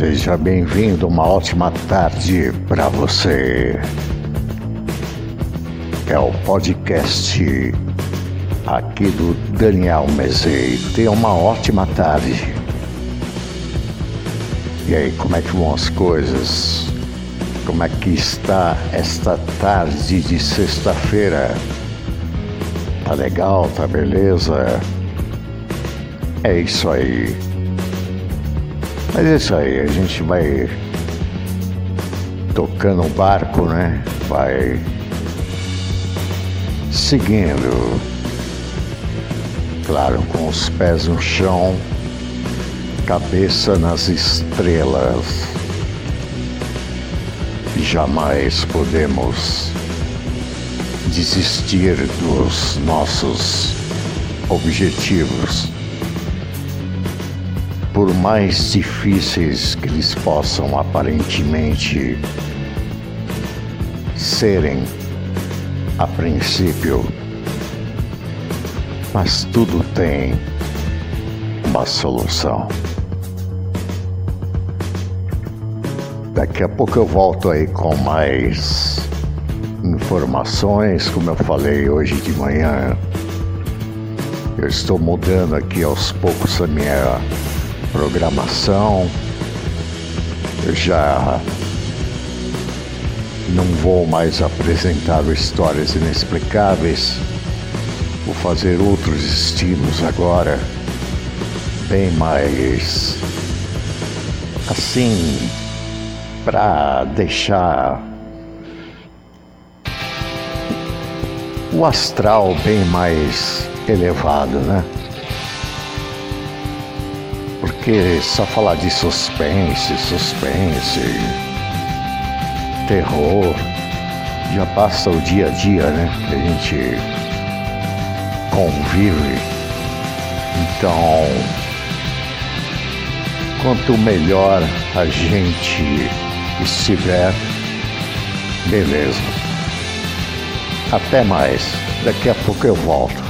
Seja bem-vindo, uma ótima tarde para você. É o podcast aqui do Daniel Mezei. Tenha uma ótima tarde. E aí, como é que vão as coisas? Como é que está esta tarde de sexta-feira? Tá legal, tá beleza? É isso aí. Mas é isso aí, a gente vai tocando o barco, né? Vai seguindo, claro, com os pés no chão, cabeça nas estrelas. Jamais podemos desistir dos nossos objetivos por mais difíceis que eles possam aparentemente serem a princípio, mas tudo tem uma solução. Daqui a pouco eu volto aí com mais informações, como eu falei hoje de manhã. Eu estou mudando aqui aos poucos a minha programação. Eu já não vou mais apresentar histórias inexplicáveis. Vou fazer outros estilos agora, bem mais assim, para deixar o astral bem mais elevado, né? Porque só falar de suspense, suspense, terror, já passa o dia a dia, né? Que a gente convive. Então, quanto melhor a gente estiver, beleza. Até mais. Daqui a pouco eu volto.